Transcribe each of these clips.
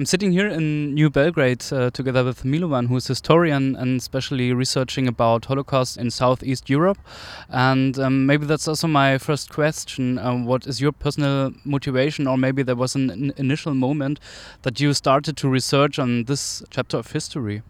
I'm sitting here in New Belgrade uh, together with Milovan, who is historian and especially researching about Holocaust in Southeast Europe. And um, maybe that's also my first question. Um, what is your personal motivation, or maybe there was an initial moment that you started to research on this chapter of history?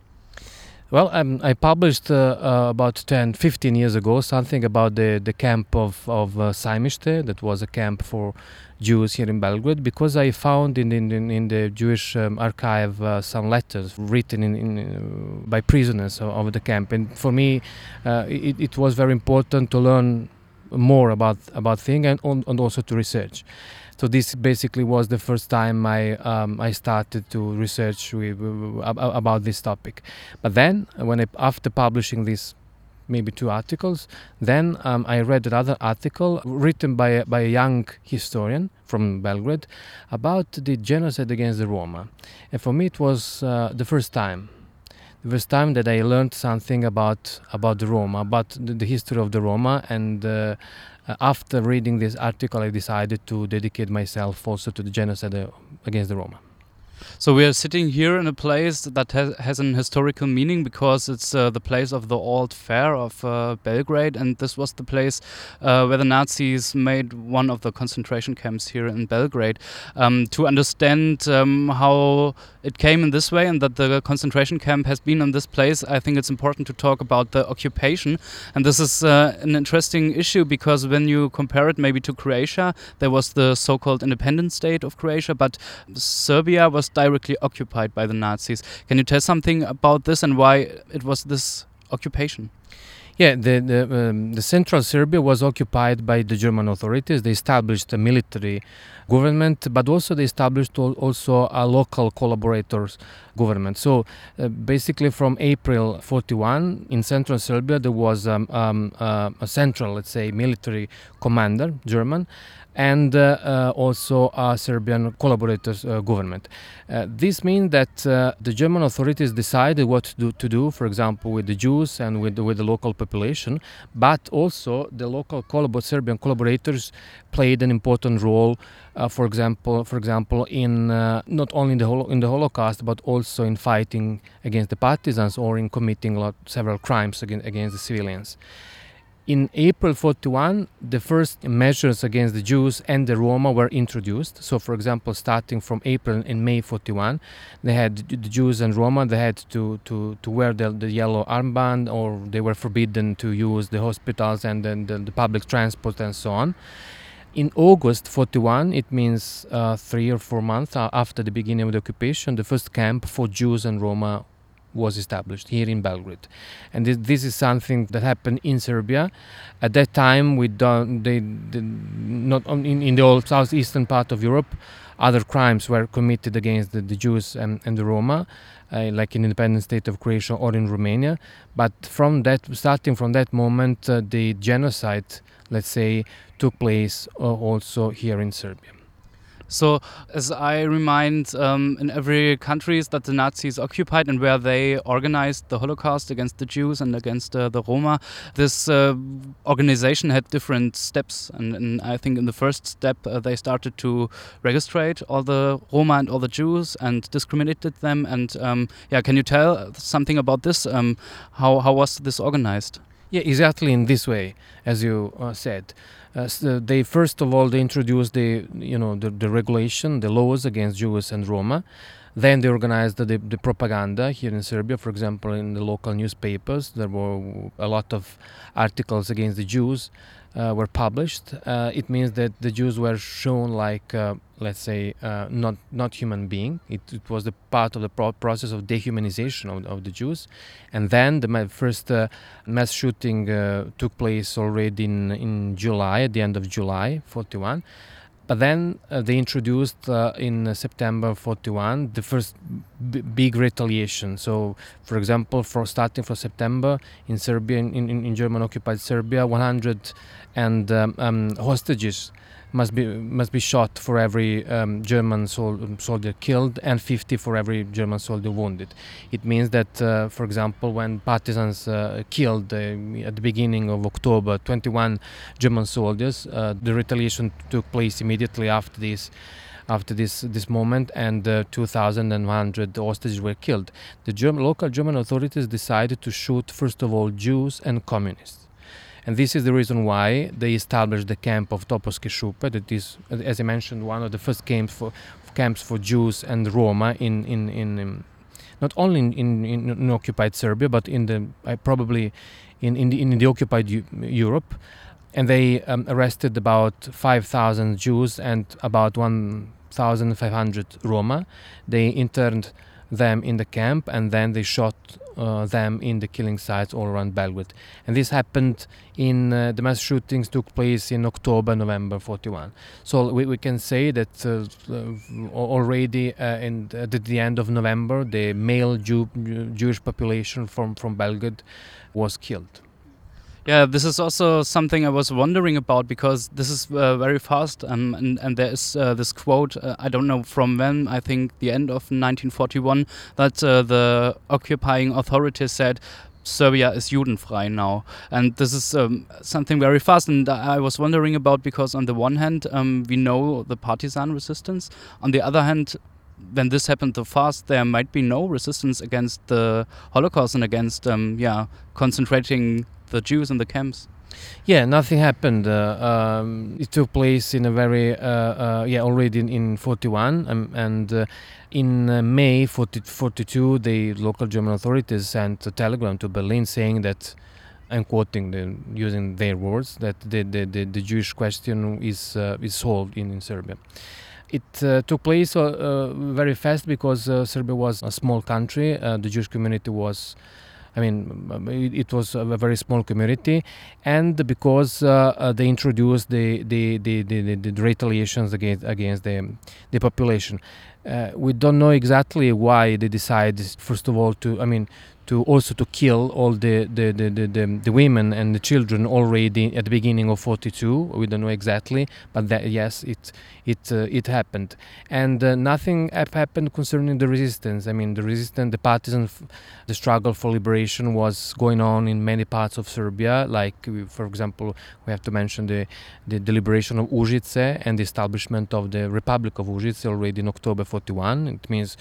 Well, um, I published uh, uh, about 10, 15 years ago something about the, the camp of, of uh, that was a camp for Jews here in Belgrade, because I found in, in, in the Jewish um, archive uh, some letters written in, in uh, by prisoners of, the camp. And for me, uh, it, it was very important to learn more about, about things and, and also to research. So this basically was the first time I um, I started to research with, about this topic. But then, when I, after publishing this maybe two articles. Then um, I read another article written by a, by a young historian from Belgrade about the genocide against the Roma. And for me, it was uh, the first time. The first time that I learned something about about the Roma, about the, the history of the Roma, and uh, uh, after reading this article, I decided to dedicate myself also to the genocide uh, against the Roma. So we are sitting here in a place that has, has an historical meaning because it's uh, the place of the old fair of uh, Belgrade, and this was the place uh, where the Nazis made one of the concentration camps here in Belgrade. Um, to understand um, how it came in this way and that the concentration camp has been in this place, I think it's important to talk about the occupation. And this is uh, an interesting issue because when you compare it maybe to Croatia, there was the so called independent state of Croatia, but Serbia was directly occupied by the Nazis. Can you tell something about this and why it was this occupation? Yeah, the the, um, the central Serbia was occupied by the German authorities. They established a military government, but also they established also a local collaborators government. So uh, basically, from April 41 in central Serbia, there was um, um, uh, a central, let's say, military commander, German, and uh, uh, also a Serbian collaborators uh, government. this means that the German authorities decided what to do, to do, for example, with the Jews and with the, with the local population, but also the local Serbian collaborators played an important role. Uh, for example, for example, in uh, not only in the holo- in the Holocaust, but also in fighting against the partisans or in committing lot, several crimes against, against the civilians. In April 41, the first measures against the Jews and the Roma were introduced. So, for example, starting from April and May 41, they had the Jews and Roma, they had to, to, to wear the, the yellow armband or they were forbidden to use the hospitals and then the, the public transport and so on. In August 41, it means uh, three or four months after the beginning of the occupation, the first camp for Jews and Roma was established here in Belgrade, and this, this is something that happened in Serbia. At that time, we don't they, they not in, in the old southeastern part of Europe, other crimes were committed against the, the Jews and, and the Roma, uh, like in independent state of Croatia or in Romania. But from that, starting from that moment, uh, the genocide, let's say, took place uh, also here in Serbia. So, as I remind, um, in every country that the Nazis occupied and where they organized the Holocaust against the Jews and against uh, the Roma, this uh, organization had different steps. And, and, I think in the first step, uh, they started to registrate all the Roma and all the Jews and discriminated them. And um, yeah, can you tell something about this? Um, how, how was this organized? Yeah, exactly in this way, as you uh, said. Uh, so they first of all they introduced the you know the, the regulation, the laws against Jews and Roma. Then they organized the, the, propaganda here in Serbia. For example, in the local newspapers, there were a lot of articles against the Jews uh, were published. Uh, it means that the Jews were shown like, uh, let's say, uh, not not human being. It, it, was the part of the pro- process of dehumanization of, of, the Jews. And then the first uh, mass shooting uh, took place already in in July, at the end of July, 41. But then uh, they introduced uh, in September 41 the first b- big retaliation. So, for example, for starting from September in Serbia, in, in, in German occupied Serbia, 100 and um, um, hostages must be must be shot for every um, German sol- soldier killed and 50 for every German soldier wounded. It means that, uh, for example, when partisans uh, killed uh, at the beginning of October 21 German soldiers, uh, the retaliation took place immediately after this. after this this moment, and uh, 2,100 hostages were killed. The German, local German authorities decided to shoot first of all Jews and communists. And this is the reason why they established the camp of Topovske Šupe, that is, as I mentioned, one of the first camps for camps for Jews and Roma in in in um, not only in, in, in, occupied Serbia, but in the uh, probably in in the, in the occupied U- Europe, and they um, arrested about 5,000 Jews and about 1,500 Roma. They interned them in the camp and then they shot uh, them in the killing sites all around Belgrade. And this happened in uh, the mass shootings took place in October, November 41. So we, we can say that uh, uh already uh, in, at the end of November, the male Jew, Jewish population from, from Belgrade was killed. Yeah, this is also something I was wondering about because this is uh, very fast, um, and, and there is uh, this quote, uh, I don't know from when, I think the end of 1941, that uh, the occupying authorities said, Serbia is Judenfrei now. And this is um, something very fast. And I was wondering about because, on the one hand, um, we know the partisan resistance. On the other hand, when this happened so fast, there might be no resistance against the Holocaust and against, um, yeah, concentrating the Jews in the camps? Yeah, nothing happened. Uh, um, it took place in a very uh, uh, yeah already in, in 41 um, and uh, in uh, May 40, 42 the local German authorities sent a telegram to Berlin saying that I'm quoting the, using their words that the, the, the, the Jewish question is uh, is solved in, in Serbia. It uh, took place uh, uh, very fast because Serbia was a small country. the Jewish community was I mean, it, was a very small community, and because uh, uh, they introduced the the, the, the, the, retaliations against against the the population. Uh, we don't know exactly why they decided, first of all, to I mean, to also to kill all the the, the, the, the, the women and the children already at the beginning of 42 we don't know exactly but that yes it it uh, it happened. And uh, nothing happened concerning the resistance. I mean the resistance the partisan the struggle for liberation was going on in many parts of serbia. Like for example we have to mention the the, the liberation of užice and the establishment of the republic of užice already in october 41 it means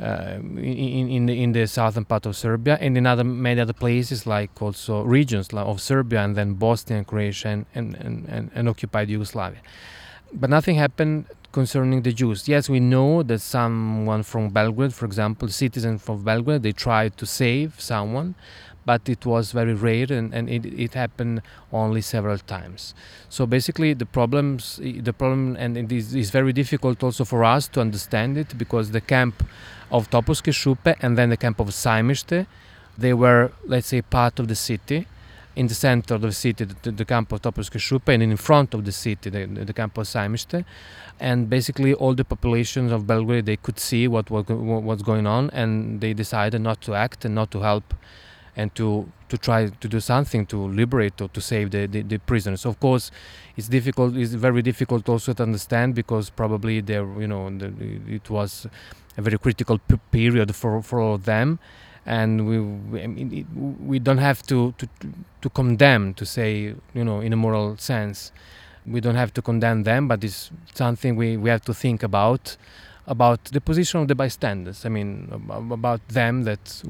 uh, in in the, in the southern part of Serbia and in other many other places like also regions of Serbia and then Bosnia and Croatia and, and, and, and occupied Yugoslavia. But nothing happened concerning the Jews. Yes, we know that someone from Belgrade, for example, citizen from Belgrade, they tried to save someone, but it was very rare and, and it, it happened only several times. So basically, the problems, the problem, and it is, is very difficult also for us to understand it because the camp of Topovske Šupe and then the camp of Sajmište, they were, let's say, part of the city. In the center of the city, the, the camp of Topovske Šupe, and in front of the city, the, the camp of Sajmište. And basically, all the populations of Belgrade they could see what, what what's going on, and they decided not to act and not to help and to to try to do something to liberate or to save the, the, the, prisoners. Of course, it's difficult. It's very difficult also to understand because probably there, you know, the, it was a very critical period for for all of them, and we we, I mean, it, we don't have to, to to condemn to say you know in a moral sense. We don't have to condemn them, but it's something we, we have to think about about the position of the bystanders. I mean, about them that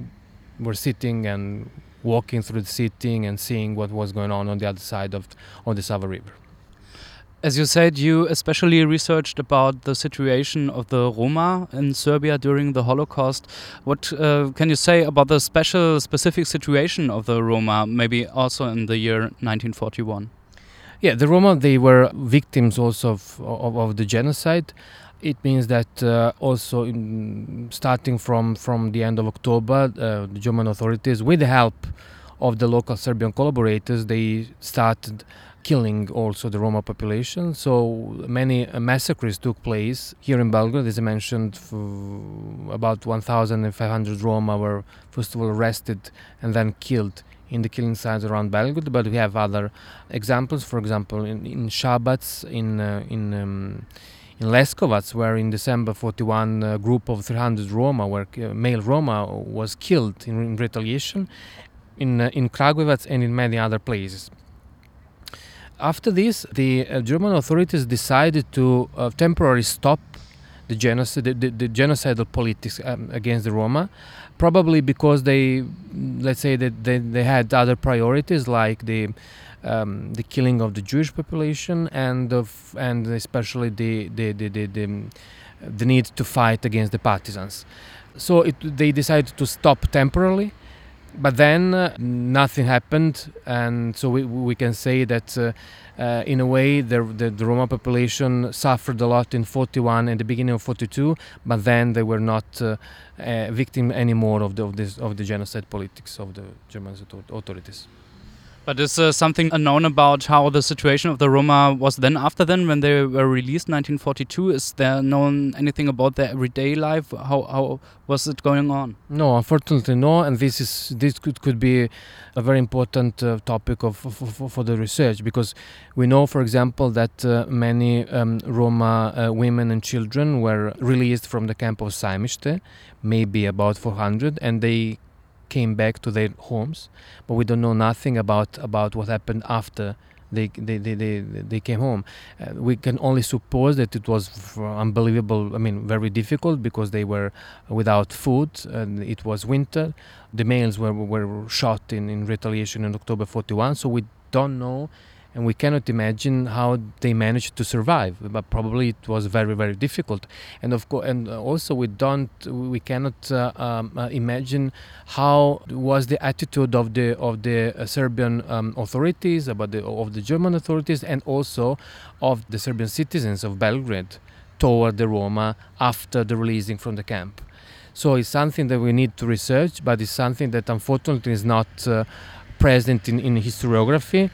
were sitting and walking through the city and seeing what was going on on the other side of, of the Sava River. As you said, you especially researched about the situation of the Roma in Serbia during the Holocaust. What uh, can you say about the special, specific situation of the Roma, maybe also in the year 1941? Yeah, the Roma, they were victims also of, of, of the genocide. It means that uh, also in, starting from, from the end of October, uh, the German authorities, with the help of the local Serbian collaborators, they started killing also the Roma population. So many uh, massacres took place here in Belgrade. As I mentioned, about 1,500 Roma were first of all arrested and then killed in the killing sites around Belgrade. But we have other examples. For example, in, in Shabac, in uh, in um, in Leskovac, where in December 41 a group of 300 Roma, where uh, male Roma was killed in, in retaliation, in uh, in Kragujevac and in many other places. After this, the uh, German authorities decided to uh, temporarily stop the genocide, the, the, the genocidal politics um, against the Roma, probably because they, let's say that they, they had other priorities like the um, the killing of the Jewish population and of and especially the the the, the, the, the need to fight against the partisans. So it, they decided to stop temporarily but then uh, nothing happened, and so we, we can say that uh, uh, in a way the, the, the, Roma population suffered a lot in 41 and the beginning of 42, but then they were not uh, victim anymore of the, of, this, of the genocide politics of the German authorities. But is uh, something unknown about how the situation of the Roma was then after then when they were released 1942? Is there known anything about their everyday life? How, how was it going on? No, unfortunately no. And this is this could, could be a very important uh, topic of for, for, the research because we know, for example, that uh, many um, Roma uh, women and children were released from the camp of Sajmište, maybe about 400, and they came back to their homes, but we don't know nothing about about what happened after they they they they, they came home. Uh, we can only suppose that it was unbelievable. I mean, very difficult because they were without food and it was winter. The males were were shot in in retaliation in October 41. So we don't know and we cannot imagine how they managed to survive but probably it was very very difficult. And of course and also we don't we cannot uh, um, uh, imagine how was the attitude of the of the uh, Serbian um, authorities about the of the German authorities and also of the Serbian citizens of Belgrade toward the Roma after the releasing from the camp. So it's something that we need to research but it's something that unfortunately is not uh, present in, in historiography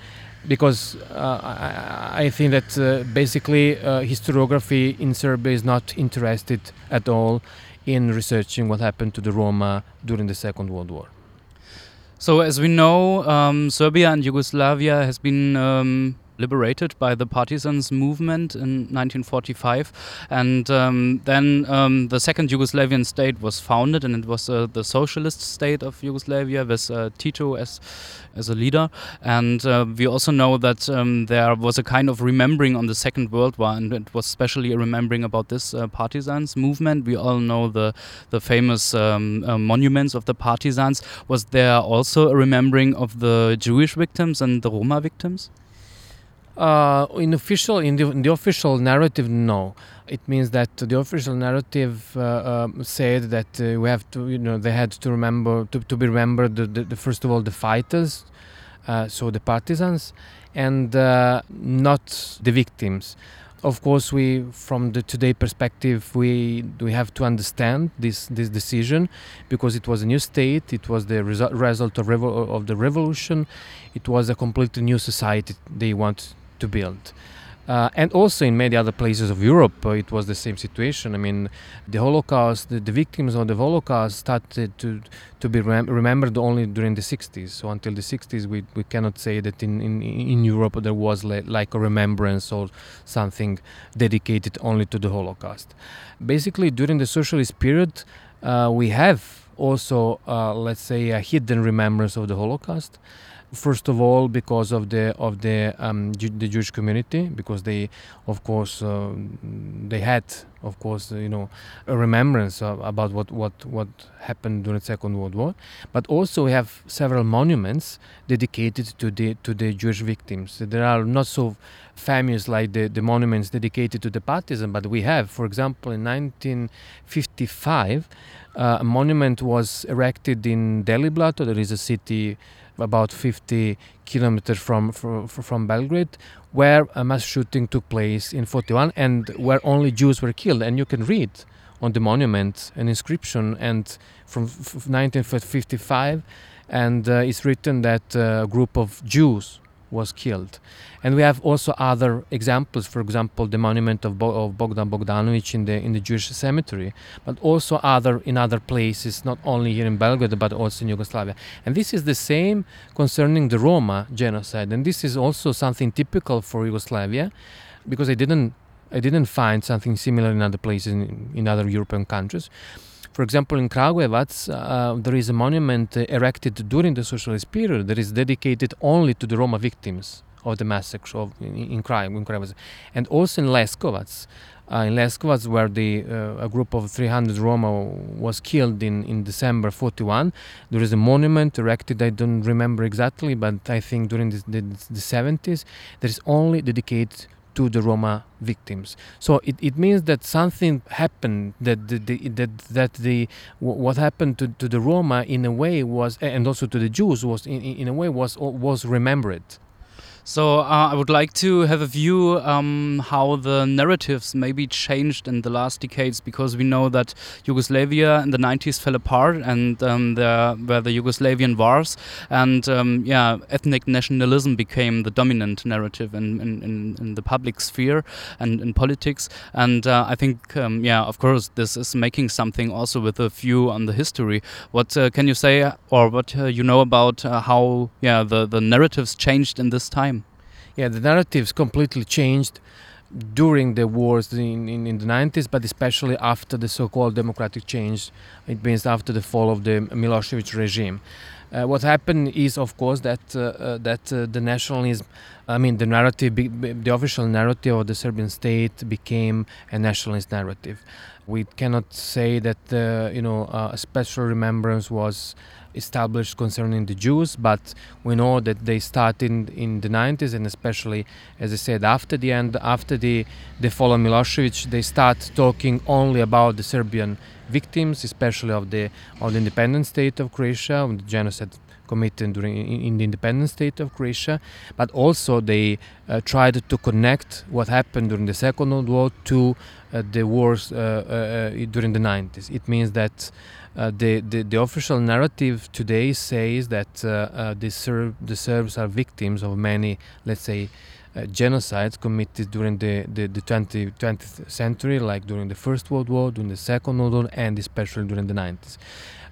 because uh, I, I, think that uh, basically uh, historiography in Serbia is not interested at all in researching what happened to the Roma during the Second World War. So, as we know, um, Serbia and Yugoslavia has been um, liberated by the partisans movement in 1945 and um, then um, the second Yugoslavian state was founded and it was uh, the socialist state of Yugoslavia with uh, Tito as as a leader. And uh, we also know that um, there was a kind of remembering on the second world war and it was especially a remembering about this uh, partisans movement. We all know the the famous um, uh, monuments of the partisans. Was there also a remembering of the Jewish victims and the Roma victims uh, in official, in the, in the, official narrative, no. It means that the official narrative uh, um, said that uh, we have to, you know, they had to remember to, to be remembered. The, the, the first of all, the fighters, uh, so the partisans, and uh, not the victims. Of course, we, from the today perspective, we we have to understand this this decision because it was a new state. It was the resu- result of, revo- of the revolution. It was a completely new society they want to build. Uh, and also in many other places of Europe, uh, it was the same situation. I mean, the Holocaust, the, the victims of the Holocaust started to to be rem- remembered only during the 60s. So until the 60s, we, we cannot say that in, in, in Europe there was le- like a remembrance or something dedicated only to the Holocaust. Basically, during the socialist period, uh, we have also, uh, let's say, a hidden remembrance of the Holocaust first of all because of the of the um, the Jewish community because they of course uh, they had of course you know a remembrance of, about what what what happened during the Second World War. But also we have several monuments dedicated to the to the Jewish victims. There are not so famous like the, the monuments dedicated to the partisans but we have for example in 1955 uh, a monument was erected in Deliblato there is a city about 50 kilometers from, from, from Belgrade, where a mass shooting took place in 41 and where only Jews were killed. And you can read on the monument an inscription and from 1955 and uh, it's written that uh, a group of Jews was killed. And we have also other examples, for example, the monument of, Bo- of Bogdan Bogdanovic in the in the Jewish cemetery, but also other in other places, not only here in Belgrade but also in Yugoslavia. And this is the same concerning the Roma genocide, and this is also something typical for Yugoslavia, because I didn't I didn't find something similar in other places in, in other European countries. For example, in Kragujevac, uh, there is a monument erected during the socialist period that is dedicated only to the Roma victims of the massacre of in, in crime. and also in Leskovac uh, in Leskovac, where the uh, a group of 300 Roma was killed in, in December 41. There is a monument erected. I don't remember exactly, but I think during the, the, the 70s, that is only dedicated to the Roma victims. So it, it means that something happened that the, the that that the what happened to, to the Roma in a way was and also to the Jews was in, in a way was was remembered. So uh, I would like to have a view um, how the narratives maybe changed in the last decades because we know that Yugoslavia in the 90s fell apart and um, there were the Yugoslavian wars and um, yeah ethnic nationalism became the dominant narrative in, in, in, the public sphere and in politics and uh, I think um, yeah of course this is making something also with a view on the history. What uh, can you say or what uh, you know about uh, how yeah the, the narratives changed in this time? Yeah, the narratives completely changed during the wars in, in, in, the 90s, but especially after the so-called democratic change. It means after the fall of the Milosevic regime. Uh, what happened is, of course, that uh, uh, that uh, the nationalism, I mean, the narrative, the official narrative of the Serbian state became a nationalist narrative. We cannot say that uh, you know a special remembrance was established concerning the Jews, but we know that they started in, in the 90s, and especially, as I said, after the end, after the, the fall of Milosevic, they start talking only about the Serbian victims, especially of the of the independent state of Croatia, of the genocide committed during in, the independent state of Croatia, but also they uh, tried to connect what happened during the Second World War to uh, the wars uh, uh, uh during the 90s. It means that uh, the, the, the official narrative today says that the, Serb, the Serbs are victims of many, let's say, genocides committed during the, the, the 20, 20th century, like during the First World War, during the Second World War, and especially during the 90s.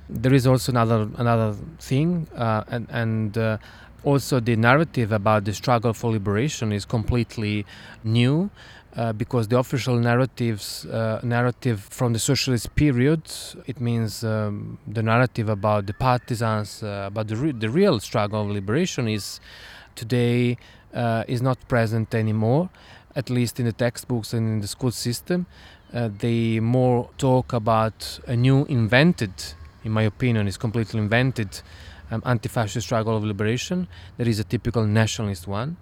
There is also another another thing, uh, and, and uh, also the narrative about the struggle for liberation is completely new uh, because the official narratives uh, narrative from the socialist period it means um, the narrative about the partisans uh, about the, re- the real struggle of liberation is today uh, is not present anymore at least in the textbooks and in the school system. Uh, they more talk about a new invented in my opinion is completely invented um, anti-fascist struggle of liberation. That is a typical nationalist one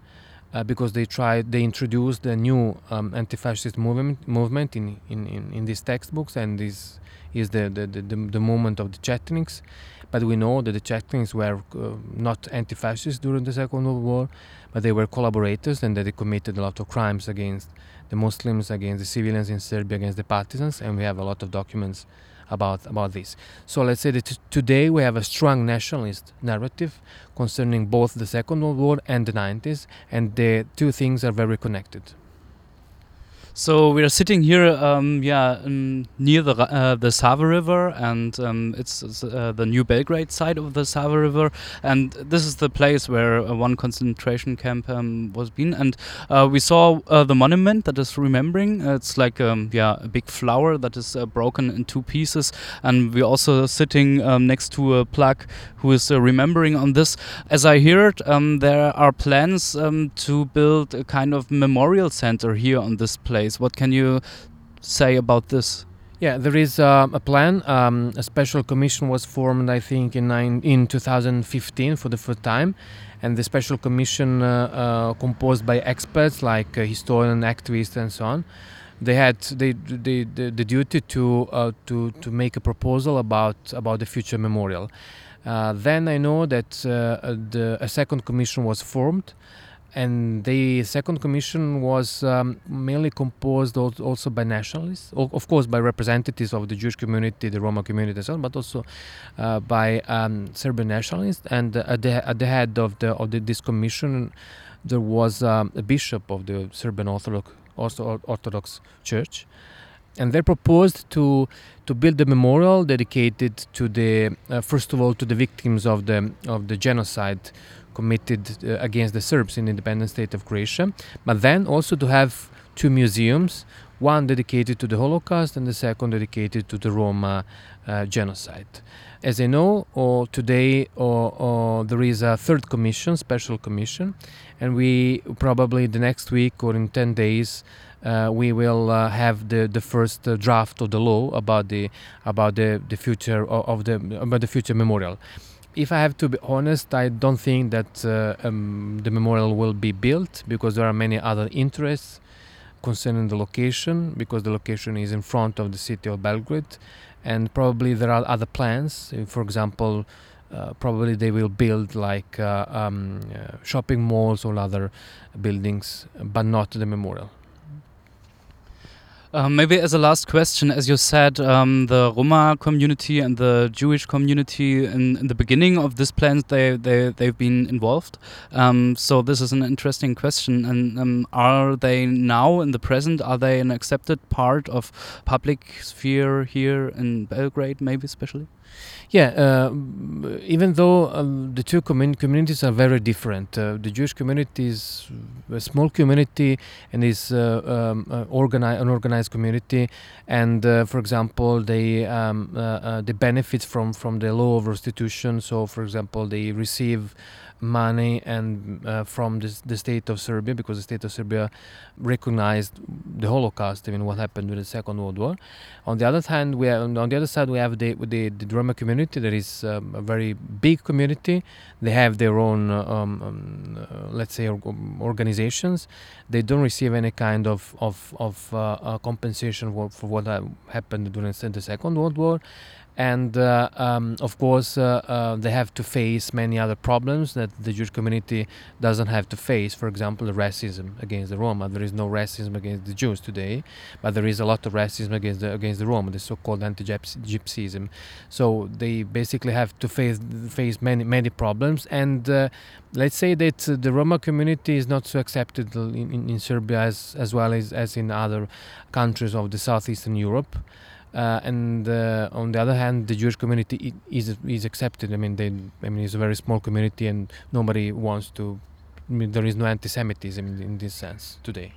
uh, because they tried they introduced a new um, anti-fascist movement movement in, in, in, in, these textbooks and this is the the, the, the movement of the Chetniks. But we know that the Chetniks were uh, not anti-fascist during the Second World War but they were collaborators and that they committed a lot of crimes against the Muslims against the civilians in Serbia against the partisans and we have a lot of documents about about this. So let's say that today we have a strong nationalist narrative concerning both the Second World War and the 90s, and the two things are very connected. So we are sitting here, um, yeah, um, near the uh, the Sava River, and um, it's uh, the New Belgrade side of the Sava River, and this is the place where uh, one concentration camp um, was been. And uh, we saw uh, the monument that is remembering. It's like um, yeah, a big flower that is uh, broken in two pieces, and we're also sitting um, next to a plaque who is remembering on this. As I heard, there are plans to build a kind of memorial center here on this place What can you say about this? Yeah, there is uh, a plan. Um, a special commission was formed, I think, in nine, in 2015 for the first time, and the special commission, uh, uh, composed by experts like uh, historians, activists, and so on, they had they, the, the duty to uh, to to make a proposal about about the future memorial. Uh, then I know that the, a second commission was formed and the second commission was um, mainly composed also by nationalists, of course by representatives of the Jewish community, the Roma community, and so on, but also uh, by um, Serbian nationalists. And at the, at the head of the of the, this commission, there was um, a bishop of the Serbian Orthodox Orthodox Church, and they proposed to to build a memorial dedicated to the uh, first of all to the victims of the of the genocide committed uh, against the Serbs in the independent state of Croatia, but then also to have two museums, one dedicated to the Holocaust and the second dedicated to the Roma uh, genocide. As I know, or today, or, or there is a third commission, special commission, and we probably the next week or in ten days. Uh, we will uh, have the the first uh, draft of the law about the about the, the future of, of the about the future memorial if I have to be honest, I don't think that uh, um, the memorial will be built because there are many other interests concerning the location because the location is in front of the city of Belgrade. And probably there are other plans. For example uh, probably they will build like uh, um, uh, shopping malls or other buildings but not the memorial um, maybe as a last question, as you said, um, the Roma community and the Jewish community in, in, the beginning of this plan, they, they, they've been involved. Um, so this is an interesting question. And um, are they now in the present, are they an accepted part of public sphere here in Belgrade, maybe especially? Yeah, uh, even though um, the two commun communities are very different, uh, the Jewish community is a small community and is uh, um, uh, an organized community, and uh, for example, they um, uh, they benefit from from the law of restitution. So, for example, they receive money and uh, from this, the state of Serbia because the state of Serbia recognized the Holocaust, mean what happened with the Second World War. On the other hand, we have, on the other side we have the the, the Roma community that is um, a very big community. They have their own, uh, um, um, uh, let's say, organizations. They don't receive any kind of of, of uh, uh compensation for, for what happened during the Second World War and uh, um, of course uh, uh, they have to face many other problems that the Jewish community doesn't have to face. For example, the racism against the Roma. There is no racism against the Jews today, but there is a lot of racism against the against the Roma, the so-called anti-Gypsyism. So they basically have to face face many many problems. And uh, let's say that the Roma community is not so accepted in, in, in Serbia as as well as as in other countries of the southeastern Europe. Uh, and uh, on the other hand, the Jewish community is is accepted. I mean, they, I mean, it's a very small community, and nobody wants to. I mean, there is no anti-Semitism in, in this sense today.